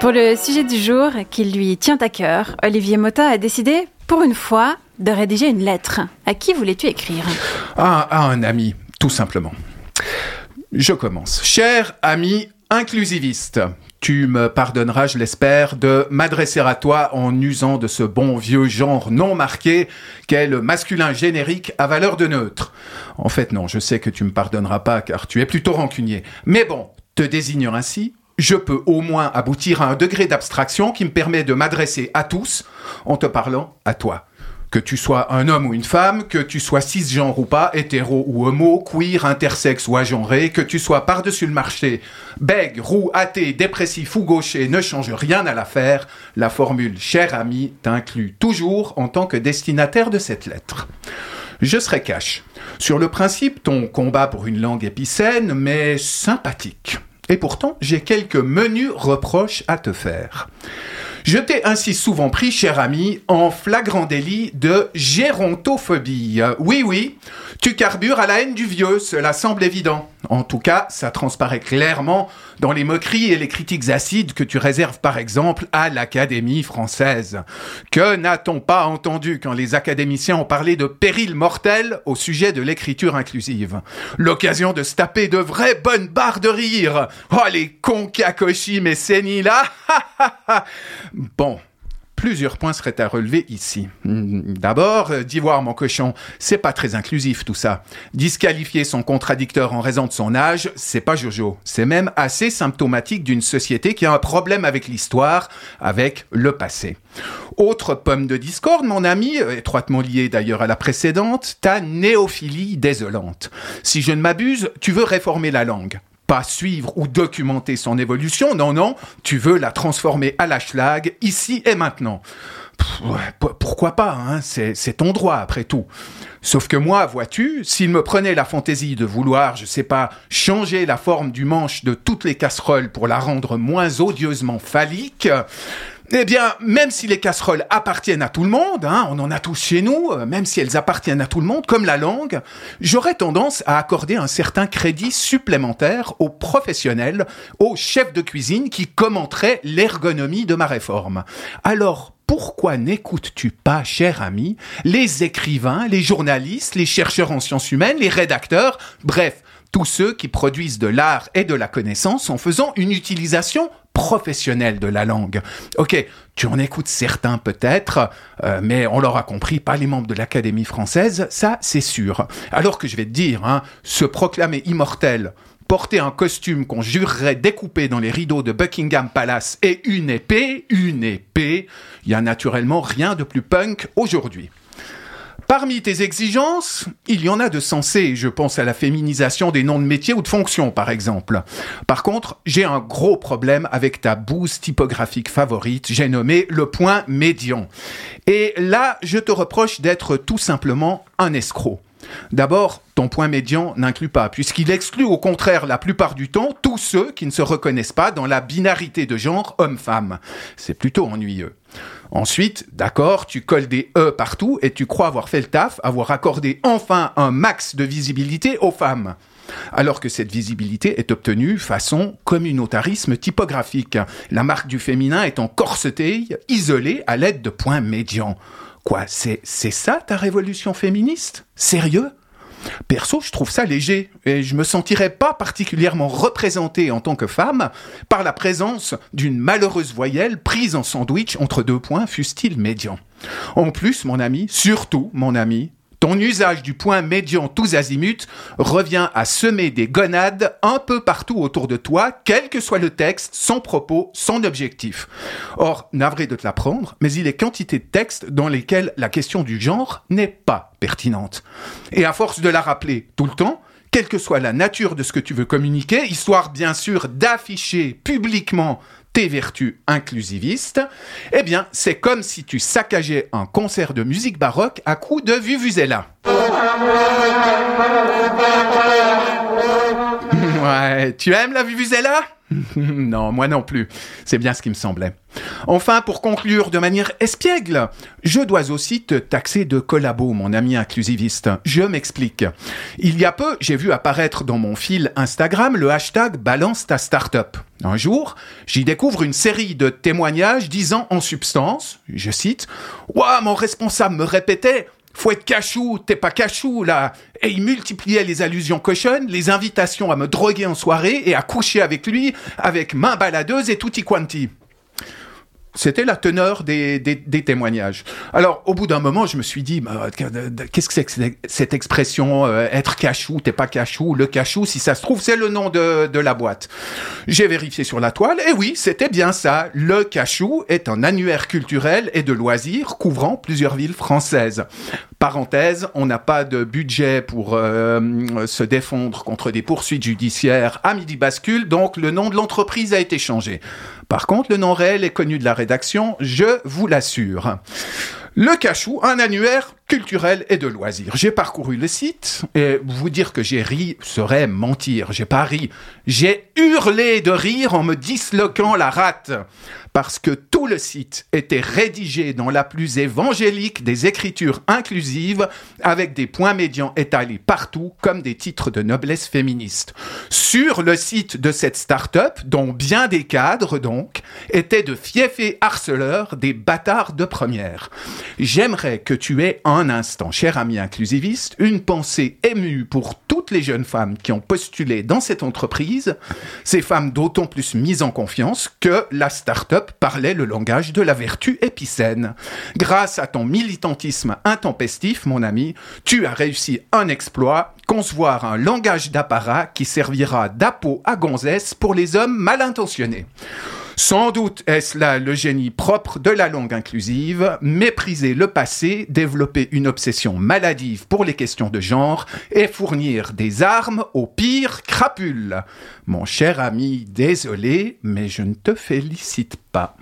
Pour le sujet du jour qui lui tient à cœur, Olivier Mota a décidé, pour une fois, de rédiger une lettre. À qui voulais-tu écrire? À, à un ami, tout simplement. Je commence. Cher ami inclusiviste, tu me pardonneras, je l'espère, de m'adresser à toi en usant de ce bon vieux genre non marqué qu'est le masculin générique à valeur de neutre. En fait, non, je sais que tu me pardonneras pas car tu es plutôt rancunier. Mais bon, te désignant ainsi, je peux au moins aboutir à un degré d'abstraction qui me permet de m'adresser à tous en te parlant à toi. Que tu sois un homme ou une femme, que tu sois cisgenre ou pas, hétéro ou homo, queer, intersexe ou agenré, que tu sois par-dessus le marché, bègue, roux, athée, dépressif ou gaucher, ne change rien à l'affaire, la formule cher ami t'inclut toujours en tant que destinataire de cette lettre. Je serai cash. Sur le principe, ton combat pour une langue épicène, mais sympathique. Et pourtant, j'ai quelques menus reproches à te faire. Je t'ai ainsi souvent pris, cher ami, en flagrant délit de gérontophobie. Oui, oui, tu carbures à la haine du vieux, cela semble évident. En tout cas, ça transparaît clairement dans les moqueries et les critiques acides que tu réserves par exemple à l'Académie française. Que n'a-t-on pas entendu quand les académiciens ont parlé de péril mortel au sujet de l'écriture inclusive? L'occasion de se taper de vraies bonnes barres de rire. Oh les concacochis mais là Bon, plusieurs points seraient à relever ici. D'abord, euh, d'Ivoire mon cochon, c'est pas très inclusif tout ça. Disqualifier son contradicteur en raison de son âge, c'est pas Jojo. C'est même assez symptomatique d'une société qui a un problème avec l'histoire, avec le passé. Autre pomme de discorde, mon ami, euh, étroitement liée d'ailleurs à la précédente, ta néophilie désolante. Si je ne m'abuse, tu veux réformer la langue pas suivre ou documenter son évolution, non, non, tu veux la transformer à la schlag, ici et maintenant. pourquoi pas, hein c'est ton droit après tout. Sauf que moi, vois-tu, s'il me prenait la fantaisie de vouloir, je sais pas, changer la forme du manche de toutes les casseroles pour la rendre moins odieusement phallique, eh bien, même si les casseroles appartiennent à tout le monde, hein, on en a tous chez nous, euh, même si elles appartiennent à tout le monde, comme la langue, j'aurais tendance à accorder un certain crédit supplémentaire aux professionnels, aux chefs de cuisine qui commenteraient l'ergonomie de ma réforme. Alors, pourquoi n'écoutes-tu pas, cher ami, les écrivains, les journalistes, les chercheurs en sciences humaines, les rédacteurs, bref, tous ceux qui produisent de l'art et de la connaissance en faisant une utilisation professionnels de la langue. Ok, tu en écoutes certains peut-être, euh, mais on l'aura compris, pas les membres de l'Académie française, ça c'est sûr. Alors que je vais te dire, hein, se proclamer immortel, porter un costume qu'on jurerait découpé dans les rideaux de Buckingham Palace et une épée, une épée, il y a naturellement rien de plus punk aujourd'hui. Parmi tes exigences, il y en a de sensées. Je pense à la féminisation des noms de métiers ou de fonctions, par exemple. Par contre, j'ai un gros problème avec ta bouse typographique favorite. J'ai nommé le point médian. Et là, je te reproche d'être tout simplement un escroc. D'abord, ton point médian n'inclut pas, puisqu'il exclut au contraire la plupart du temps tous ceux qui ne se reconnaissent pas dans la binarité de genre homme-femme. C'est plutôt ennuyeux. Ensuite, d'accord, tu colles des E partout et tu crois avoir fait le taf, avoir accordé enfin un max de visibilité aux femmes. Alors que cette visibilité est obtenue façon communautarisme typographique, la marque du féminin étant corsetée, isolée à l'aide de points médians. Quoi, c'est, ça ta révolution féministe? Sérieux? Perso, je trouve ça léger et je me sentirais pas particulièrement représenté en tant que femme par la présence d'une malheureuse voyelle prise en sandwich entre deux points, fût-il médian. En plus, mon ami, surtout mon ami, ton usage du point médian tous azimuts revient à semer des gonades un peu partout autour de toi, quel que soit le texte, son propos, son objectif. Or, navré de te l'apprendre, mais il est quantité de textes dans lesquels la question du genre n'est pas pertinente. Et à force de la rappeler tout le temps, quelle que soit la nature de ce que tu veux communiquer, histoire bien sûr d'afficher publiquement tes vertus inclusivistes, eh bien, c'est comme si tu saccageais un concert de musique baroque à coups de vuvuzela. ouais, tu aimes la vuvuzela? non, moi non plus. C'est bien ce qui me semblait. Enfin, pour conclure de manière espiègle, je dois aussi te taxer de collabo, mon ami inclusiviste. Je m'explique. Il y a peu, j'ai vu apparaître dans mon fil Instagram le hashtag balance ta startup. Un jour, j'y découvre une série de témoignages disant en substance, je cite, Ouah, mon responsable me répétait, faut être cachou, t'es pas cachou là. Et il multipliait les allusions cochonnes, les invitations à me droguer en soirée et à coucher avec lui, avec main baladeuse et tutti quanti. C'était la teneur des, témoignages. Alors, au bout d'un moment, je me suis dit, bah, qu'est-ce que c'est que cette expression euh, être cachou, t'es pas cachou Le cachou, si ça se trouve, c'est le nom de, de la boîte. J'ai vérifié sur la toile, et oui, c'était bien ça. Le cachou est un annuaire culturel et de loisirs couvrant plusieurs villes françaises. Parenthèse, on n'a pas de budget pour euh, se défendre contre des poursuites judiciaires à midi bascule, donc le nom de l'entreprise a été changé. Par contre, le nom réel est connu de la rédaction, je vous l'assure. Le Cachou, un annuaire culturel et de loisirs. J'ai parcouru le site et vous dire que j'ai ri serait mentir. J'ai pas ri. J'ai hurlé de rire en me disloquant la rate parce que tout le site était rédigé dans la plus évangélique des écritures inclusives, avec des points médians étalés partout comme des titres de noblesse féministe. Sur le site de cette start-up, dont bien des cadres donc, étaient de fiefs harceleurs, des bâtards de première. J'aimerais que tu aies un instant, cher ami inclusiviste, une pensée émue pour toutes les jeunes femmes qui ont postulé dans cette entreprise, ces femmes d'autant plus mises en confiance que la start-up parlait le langage de la vertu épicène. Grâce à ton militantisme intempestif, mon ami, tu as réussi un exploit, concevoir un langage d'apparat qui servira d'appôt à gonzesse pour les hommes mal intentionnés. Sans doute est-ce là le génie propre de la langue inclusive, mépriser le passé, développer une obsession maladive pour les questions de genre et fournir des armes aux pires crapules. Mon cher ami, désolé, mais je ne te félicite pas.